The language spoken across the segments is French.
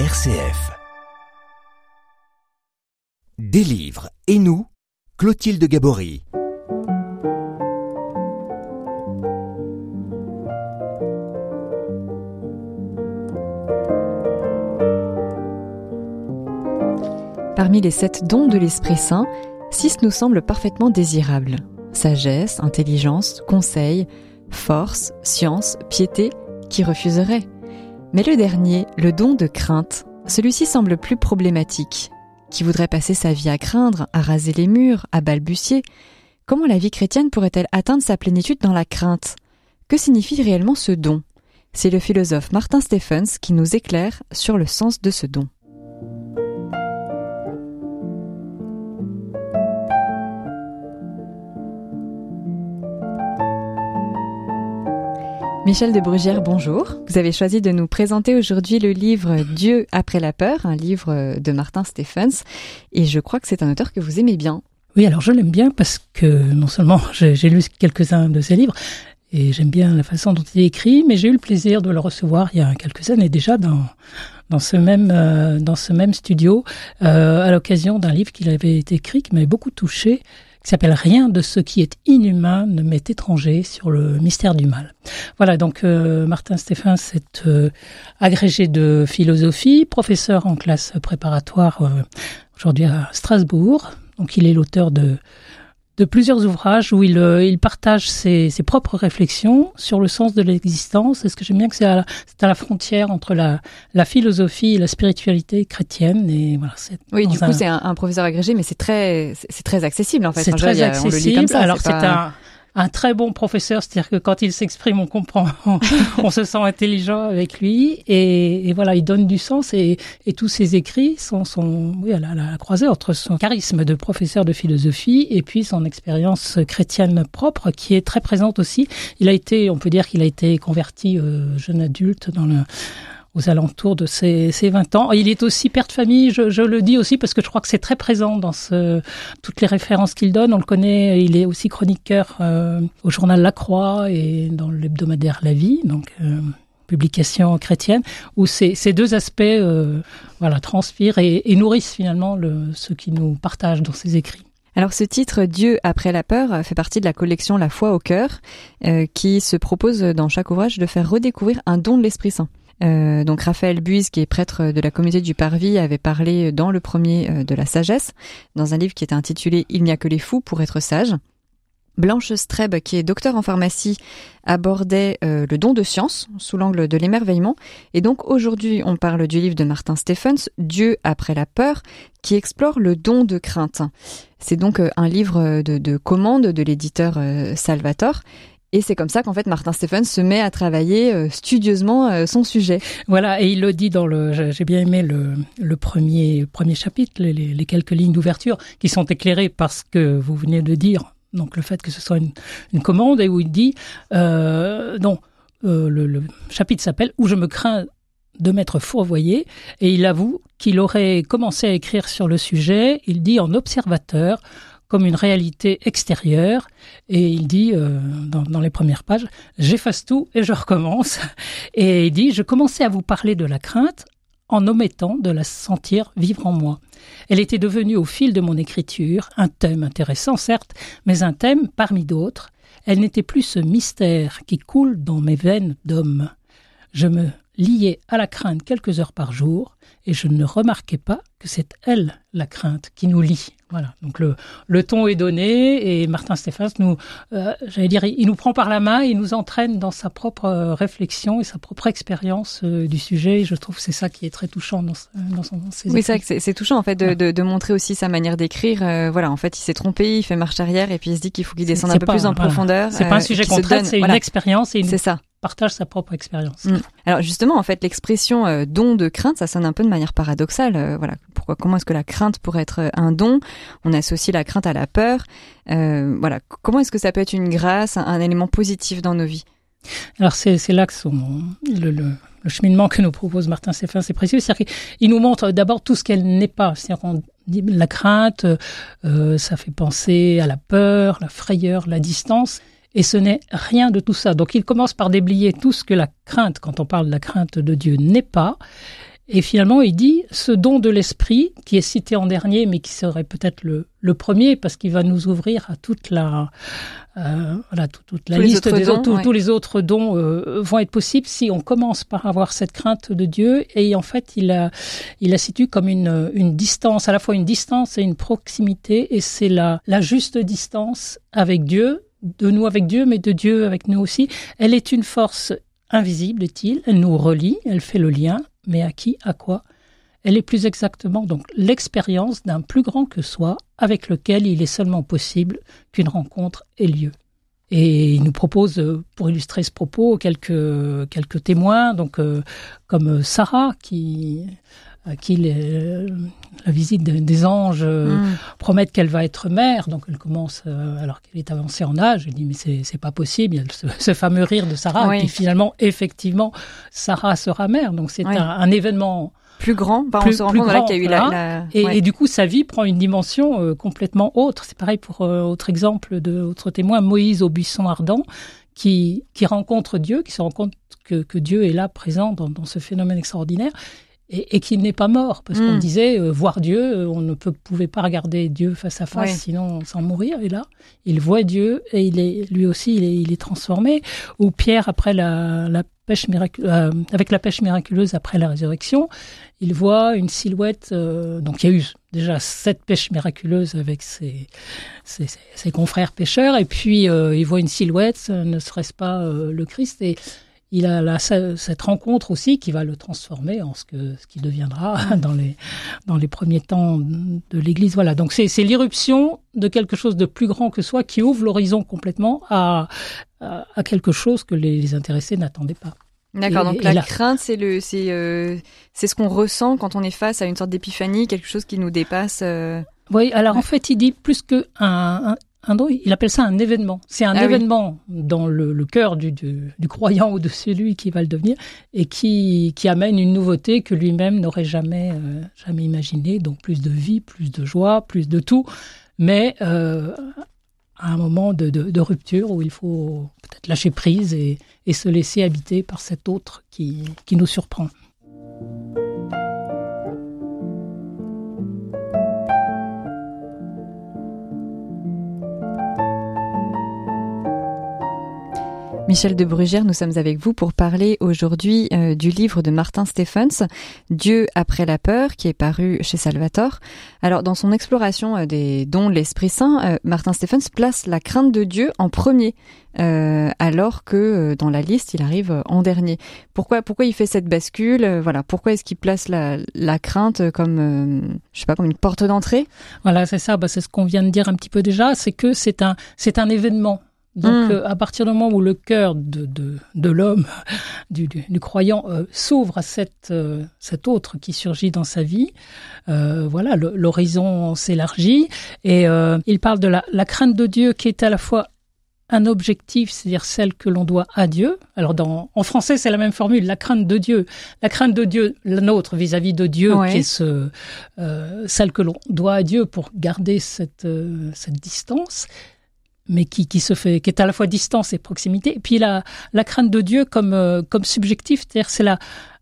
RCF. Des et nous, Clotilde Gabory. Parmi les sept dons de l'Esprit Saint, six nous semblent parfaitement désirables. Sagesse, intelligence, conseil, force, science, piété, qui refuserait Mais le dernier, le don de crainte, celui-ci semble plus problématique. Qui voudrait passer sa vie à craindre, à raser les murs, à balbutier? Comment la vie chrétienne pourrait-elle atteindre sa plénitude dans la crainte? Que signifie réellement ce don? C'est le philosophe Martin Stephens qui nous éclaire sur le sens de ce don. Michel de Brugière, bonjour. Vous avez choisi de nous présenter aujourd'hui le livre Dieu après la peur, un livre de Martin Stephens, et je crois que c'est un auteur que vous aimez bien. Oui, alors je l'aime bien parce que non seulement j'ai lu quelques-uns de ses livres, et j'aime bien la façon dont il est écrit, mais j'ai eu le plaisir de le recevoir il y a quelques années déjà dans, dans, ce, même, euh, dans ce même studio, euh, à l'occasion d'un livre qu'il avait écrit qui m'avait beaucoup touché, qui s'appelle Rien de ce qui est inhumain ne m'est étranger sur le mystère du mal. Voilà, donc euh, Martin Stéphane, c'est euh, agrégé de philosophie, professeur en classe préparatoire euh, aujourd'hui à Strasbourg. Donc il est l'auteur de de plusieurs ouvrages où il, euh, il partage ses, ses, propres réflexions sur le sens de l'existence. Et ce que j'aime bien, que c'est à, à, la frontière entre la, la, philosophie et la spiritualité chrétienne. Et voilà, oui, du coup, c'est un, un, professeur agrégé, mais c'est très, c'est très accessible en fait. C'est très accessible. Ça, Alors c'est un un très bon professeur, c'est-à-dire que quand il s'exprime, on comprend, on se sent intelligent avec lui, et, voilà, il donne du sens, et, et tous ses écrits sont, sont oui, à la, la, croisée entre son charisme de professeur de philosophie et puis son expérience chrétienne propre, qui est très présente aussi. Il a été, on peut dire qu'il a été converti euh, jeune adulte dans le aux alentours de ses, ses 20 ans. Il est aussi père de famille, je, je, le dis aussi parce que je crois que c'est très présent dans ce, toutes les références qu'il donne. On le connaît, il est aussi chroniqueur euh, au journal La Croix et dans l'hebdomadaire La Vie, donc euh, publication chrétienne, où ces, ces deux aspects euh, voilà, transpirent et, et nourrissent finalement le, ce qui nous partage dans ses écrits. Alors ce titre Dieu après la peur fait partie de la collection La foi au cœur, euh, qui se propose dans chaque ouvrage de faire redécouvrir un don de l'Esprit Saint. Euh, donc Raphaël Buise, qui est prêtre de la communauté du Parvis, avait parlé dans le premier euh, de la sagesse, dans un livre qui était intitulé Il n'y a que les fous pour être sages. Blanche Streb, qui est docteur en pharmacie, abordait euh, le don de science sous l'angle de l'émerveillement. Et donc aujourd'hui, on parle du livre de Martin Stephens, Dieu après la peur, qui explore le don de crainte. C'est donc un livre de, de commande de l'éditeur Salvator et c'est comme ça qu'en fait Martin Stephens se met à travailler euh, studieusement euh, son sujet. Voilà, et il le dit dans le. J'ai bien aimé le, premier premier chapitre, les, quelques lignes d'ouverture qui sont éclairées par ce que vous venez de dire. Donc le fait que ce soit une, commande et où il dit euh, non. Euh, le, le chapitre s'appelle Où je me crains de m'être fourvoyé et il avoue qu'il aurait commencé à écrire sur le sujet, il dit en observateur, comme une réalité extérieure. Et il dit euh, dans, dans, les premières pages, j'efface tout et je recommence. Et il dit, je commençais à vous parler de la crainte en omettant de la sentir vivre en moi. Elle était devenue au fil de mon écriture un thème intéressant, certes, mais un thème parmi d'autres. Elle n'était plus ce mystère qui coule dans mes veines d'homme. Je me liais à la crainte quelques heures par jour, et je ne remarquais pas que c'est elle, la crainte, qui nous lie. Voilà. Donc le, le ton est donné et Martin Stéphane nous, euh, j'allais dire, il nous prend par la main, il nous entraîne dans sa propre euh, réflexion et sa propre expérience euh, du sujet. Et je trouve que c'est ça qui est très touchant dans, dans, son, dans ses Oui, c'est c'est c'est touchant en fait de, de, de, montrer aussi sa manière d'écrire. Euh, voilà, en fait, il s'est trompé, il fait marche arrière et puis il se dit qu'il faut qu'il descende un peu pas, plus en voilà. profondeur. C'est pas un sujet qu'on traite, c'est voilà. une expérience et une... c'est ça partage sa propre expérience. Mmh. Alors justement, en fait, l'expression euh, don de crainte, ça sonne un peu de manière paradoxale. Euh, voilà, pourquoi, comment est-ce que la crainte pourrait être un don? On associe la crainte à la peur. Euh, voilà, comment est-ce que ça peut être une grâce, un, un élément positif dans nos vies? Alors c'est là que le, le, le, cheminement que nous propose Martin Stéphane, c'est précieux. C'est-à-dire qu'il nous montre d'abord tout ce qu'elle n'est pas. C'est-à-dire la crainte, euh, ça fait penser à la peur, la frayeur, la distance. Et ce n'est rien de tout ça. Donc il commence par déblayer tout ce que la crainte, quand on parle de la crainte de Dieu, n'est pas. Et finalement, il dit ce don de l'esprit qui est cité en dernier, mais qui serait peut-être le, le, premier parce qu'il va nous ouvrir à toute la euh, voilà toute, toute la liste des dons, autres, tous les autres dons euh, vont être possibles si on commence par avoir cette crainte de Dieu. Et en fait, il la situe comme une une distance, à la fois une distance et une proximité, et c'est la la juste distance avec Dieu de nous avec Dieu, mais de Dieu avec nous aussi. Elle est une force invisible, est-il. Elle nous relie, elle fait le lien, mais à qui, à quoi Elle est plus exactement donc l'expérience d'un plus grand que soi, avec lequel il est seulement possible qu'une rencontre ait lieu. Et il nous propose, pour illustrer ce propos, quelques quelques témoins, donc euh, comme Sarah qui à qui la visite des anges euh, mm. promettent qu'elle va être mère. Donc elle commence, euh, alors qu'elle est avancée en âge, elle dit mais c'est pas possible. Il y a ce, fameux rire de Sarah, et finalement, effectivement, Sarah sera mère. Donc c'est un, événement plus grand. on se rend compte qu'il y a eu la, Et, du coup, sa vie prend une dimension euh, complètement autre. C'est pareil pour autre exemple de autre témoin, Moïse au buisson ardent, qui, qui rencontre Dieu, qui se rend compte que, que Dieu est là présent dans, dans ce phénomène extraordinaire et, et qu'il n'est pas mort, parce qu'on hmm. disait euh, voir Dieu, euh, on ne peut, pouvait pas regarder Dieu face à face, sinon sans mourir. Et là, il voit Dieu et il est lui aussi, il est, il est transformé. Ou Pierre après la, la pêche miraculeuse, euh, avec la pêche miraculeuse après la résurrection, il voit une silhouette. donc il y a eu déjà sept pêches miraculeuses avec ses, ses, ses confrères pêcheurs, et puis il voit une silhouette, ne serait-ce pas le Christ et il a cette rencontre aussi qui va le transformer en ce que ce qui deviendra dans les dans les premiers temps de l'Église. Voilà. Donc c'est c'est l'irruption de quelque chose de plus grand que soi qui ouvre l'horizon complètement à, à, quelque chose que les, intéressés n'attendaient pas. D'accord. Donc la, crainte, c'est le, c'est, euh, c'est ce qu'on ressent quand on est face à une sorte d'épiphanie, quelque chose qui nous dépasse. Euh. Oui. Alors en fait, il dit plus que un, il appelle ça un événement. C'est un ah événement dans le, le cœur du, du, du, croyant ou de celui qui va le devenir et qui, qui amène une nouveauté que lui-même n'aurait jamais, euh, jamais imaginé. Donc plus de vie, plus de joie, plus de tout. Mais euh, à un moment de, de, de, rupture où il faut peut-être lâcher prise et, et se laisser habiter par cet autre qui, qui nous surprend. Michel de Brugère, nous sommes avec vous pour parler aujourd'hui euh, du livre de Martin Stephens, Dieu après la peur, qui est paru chez Salvatore. Alors, dans son exploration euh, des dons de l'Esprit Saint, euh, Martin Stephens place la crainte de Dieu en premier, alors que dans la liste, il arrive en dernier. Pourquoi, pourquoi il fait cette bascule Voilà, pourquoi est-ce qu'il place la, crainte comme, je sais pas, comme une porte d'entrée? Voilà, c'est ça. Bah, c'est ce qu'on vient de dire un petit peu déjà, c'est que c'est un, c'est un événement donc, hmm. euh, à partir du moment où le cœur de, de, de l'homme, du, du, du, croyant, euh, s'ouvre à cette, euh, cet autre qui surgit dans sa vie, voilà, l'horizon s'élargit. Et il parle de la, la, crainte de Dieu qui est à la fois un objectif, c'est-à-dire celle que l'on doit à Dieu. Alors, dans, en français, c'est la même formule, la crainte de Dieu. La crainte de Dieu, la nôtre vis-à-vis de Dieu, qui est ce, celle que l'on doit à Dieu pour garder cette, cette distance mais qui, qui se fait, qui est à la fois distance et proximité. Et puis la, la crainte de Dieu comme, euh, comme subjectif, c'est-à-dire c'est la,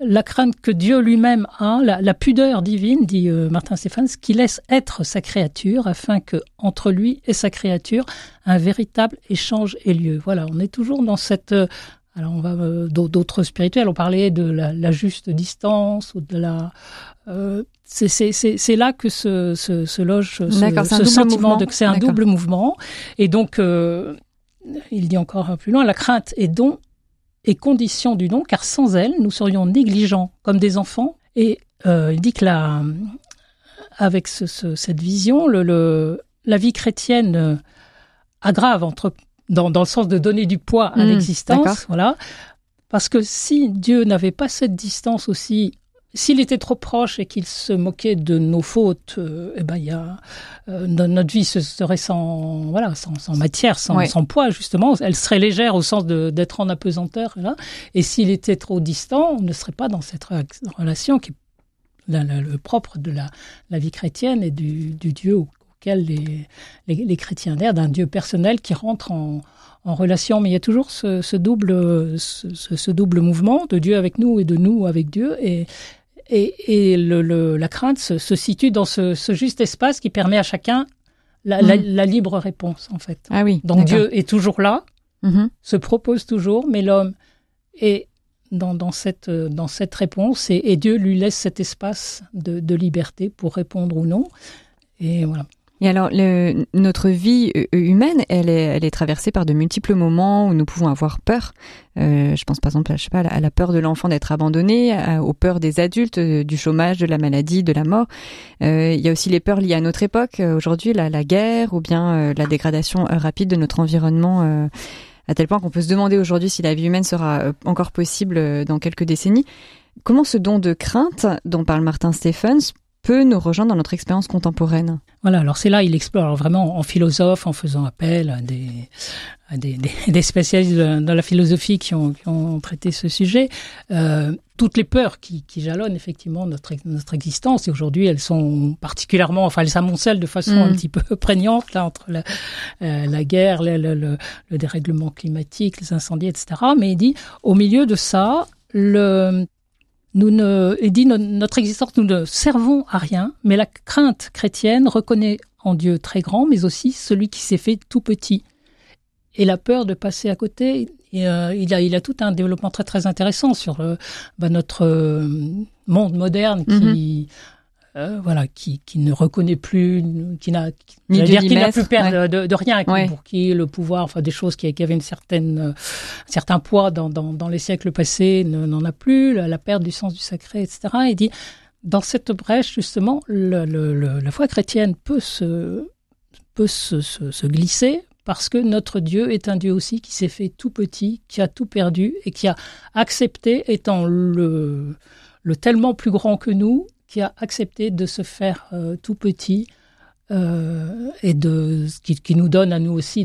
la crainte que Dieu lui-même a, la, la, pudeur divine, dit euh, Martin Stéphane, qui laisse être sa créature afin que entre lui et sa créature un véritable échange ait lieu. Voilà, on est toujours dans cette euh, alors on va d'autres spirituels, on parlait de la, la, juste distance ou de la euh, c'est là que se, se, se loge ce, ce sentiment de que c'est un double mouvement. Et donc, euh, il dit encore plus loin, la crainte est don et condition du don, car sans elle, nous serions négligents comme des enfants. Et euh, il dit que la, avec ce, cette vision, le, le, la vie chrétienne aggrave entre, dans, dans le sens de donner du poids à mmh, l'existence, voilà. Parce que si Dieu n'avait pas cette distance aussi s'il était trop proche et qu'il se moquait de nos fautes, euh, eh ben il y a euh, notre vie serait sans voilà sans, sans matière, sans, sans, poids justement. Elle serait légère au sens d'être en apesanteur. Là. Et s'il était trop distant, on ne serait pas dans cette relation qui est le propre de la, la vie chrétienne et du, du Dieu auquel les, les, les chrétiens adhèrent, d'un Dieu personnel qui rentre en, en relation, mais il y a toujours ce, ce double, ce, ce, double mouvement de Dieu avec nous et de nous avec Dieu. Et Et, la crainte se, situe dans ce, juste espace qui permet à chacun la, mm. libre réponse, en fait. Ah oui. Donc Dieu est toujours là, mm-hmm. se propose toujours, mais l'homme est dans, cette, dans cette réponse et, Dieu lui laisse cet espace de, de liberté pour répondre ou non. Et voilà. Et alors, le, notre vie euh, humaine, elle est, elle est traversée par de multiples moments où nous pouvons avoir peur. Euh, je pense par exemple, à, je sais pas, à la peur de l'enfant d'être abandonné, aux peurs des adultes, euh, du chômage, de la maladie, de la mort. Euh, il y a aussi les peurs liées à notre époque, euh, aujourd'hui, la, la, guerre ou bien la dégradation rapide de notre environnement. à tel point qu'on peut se demander aujourd'hui si la vie humaine sera encore possible dans quelques décennies. Comment ce don de crainte dont parle Martin Stephens peut nous rejoindre dans notre expérience contemporaine. Voilà, alors c'est là, il explore vraiment en philosophe, en faisant appel à des, des, des, spécialistes de, la philosophie qui ont, qui ont traité ce sujet. Euh, toutes les peurs qui, qui, jalonnent effectivement notre, notre existence, et aujourd'hui elles sont particulièrement, enfin elles s'amoncellent de façon un mm. petit peu prégnante, là, entre la, euh, la guerre, le, le, le, dérèglement climatique, les incendies, etc. Mais il dit, au milieu de ça, le, nous ne, il dit notre existence, nous ne servons à rien, mais la crainte chrétienne reconnaît en Dieu très grand, mais aussi celui qui s'est fait tout petit. Et la peur de passer à côté, et, euh, il, a, il a tout un développement très très intéressant sur euh, bah, notre euh, monde moderne qui, mm-hmm. Euh, voilà, qui, qui ne reconnaît plus, qui n'a, qui n'a plus peur de, de, rien, pour qui le pouvoir, enfin des choses qui, qui avaient une certaine, euh, un certain poids dans, dans, dans les siècles passés, n'en a plus, la, perte du sens du sacré, etc. Et dit, dans cette brèche justement, le, le, la foi chrétienne peut se, peut se, se, se glisser parce que notre Dieu est un Dieu aussi qui s'est fait tout petit, qui a tout perdu et qui a accepté, étant le, le tellement plus grand que nous, qui a accepté de se faire euh, tout petit euh, et de qui, qui, nous donne à nous aussi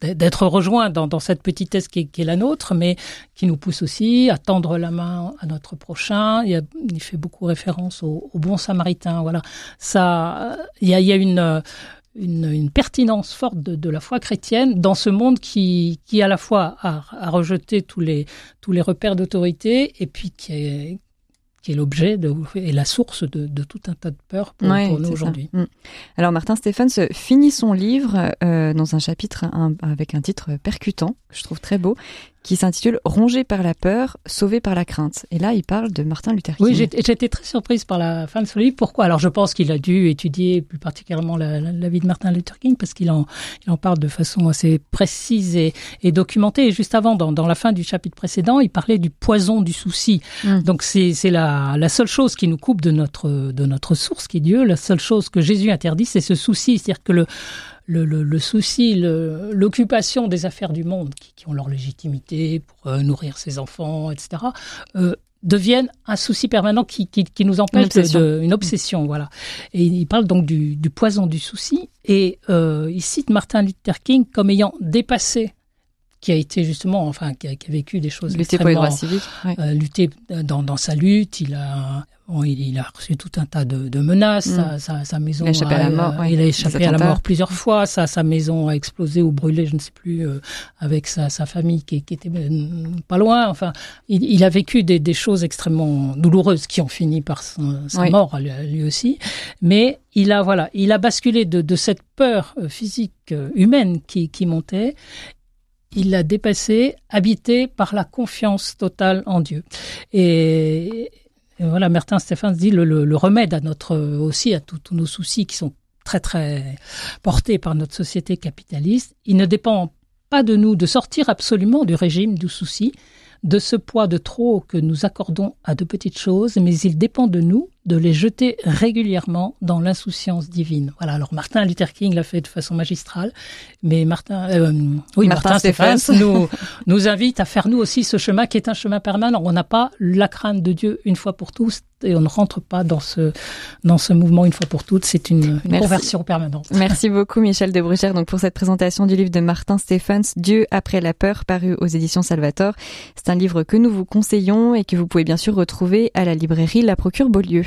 d'être rejoints dans, cette petitesse qui est, qui est, la nôtre, mais qui nous pousse aussi à tendre la main à notre prochain. Il, fait beaucoup référence au, bon samaritain. Voilà, ça, il y a, une, pertinence forte de, la foi chrétienne dans ce monde qui, qui à la fois a, a rejeté tous les, tous les repères d'autorité et puis qui est, qui est l'objet et la source de, de, tout un tas de peurs pour, pour nous aujourd'hui. Mm. Alors Martin Stephens finit son livre euh, dans un chapitre avec un titre percutant, que je trouve très beau, qui s'intitule Rongé par la peur, sauvé par la crainte. Et là, il parle de Martin Luther King. Oui, j'étais très surprise par la fin de ce livre. Pourquoi? Alors, je pense qu'il a dû étudier plus particulièrement la, la, vie de Martin Luther King parce qu'il en, il en parle de façon assez précise et, et documentée. Et juste avant, dans, dans, la fin du chapitre précédent, il parlait du poison du souci. Mm. Donc, c'est la, la seule chose qui nous coupe de notre, de notre source, qui est Dieu. La seule chose que Jésus interdit, c'est ce souci. C'est-à-dire que le, le, le, le souci, l'occupation des affaires du monde, qui, qui ont leur légitimité pour euh, nourrir ses enfants, etc., euh, deviennent un souci permanent qui, qui, qui nous empêche une obsession. De, une obsession, voilà. Et il parle donc du, du poison du souci, et euh, il cite Martin Luther King comme ayant dépassé qui a été justement, enfin, qui a, qui a vécu des choses lutter pour les droits civiques, ouais. euh, lutter dans, dans sa lutte. Il a Bon, il, il, a reçu tout un tas de, de menaces. Mm. Sa, sa, sa, maison il a échappé a, à la mort. Euh, il a échappé à la mort plusieurs fois. Sa, sa maison a explosé ou brûlé, je ne sais plus, euh, avec sa, sa famille qui, qui, était euh, pas loin. Enfin, il, il a vécu des, des, choses extrêmement douloureuses qui ont fini par sa, sa oui. mort lui aussi. Mais il a voilà, il a basculé de, de cette peur physique humaine qui, qui montait il l'a dépassé, habité par la confiance totale en Dieu. Et, voilà, Martin Stéphane dit le, le, le, remède à notre aussi à tous nos soucis qui sont très très portés par notre société capitaliste. Il ne dépend pas de nous de sortir absolument du régime du souci, de ce poids de trop que nous accordons à de petites choses, mais il dépend de nous de les jeter régulièrement dans l'insouciance divine. Voilà. Alors Martin Luther King l'a fait de façon magistrale, mais Martin, euh, oui, Martin, Martin Stéphane nous nous invite à faire nous aussi ce chemin qui est un chemin permanent. On n'a pas la crainte de Dieu une fois pour tous et on ne rentre pas dans ce dans ce mouvement une fois pour toutes. C'est une, une conversion permanente. Merci beaucoup Michel de Bruchère donc pour cette présentation du livre de Martin Stephens Dieu après la peur paru aux éditions Salvator. C'est un livre que nous vous conseillons et que vous pouvez bien sûr retrouver à la librairie La Procure Beaulieu.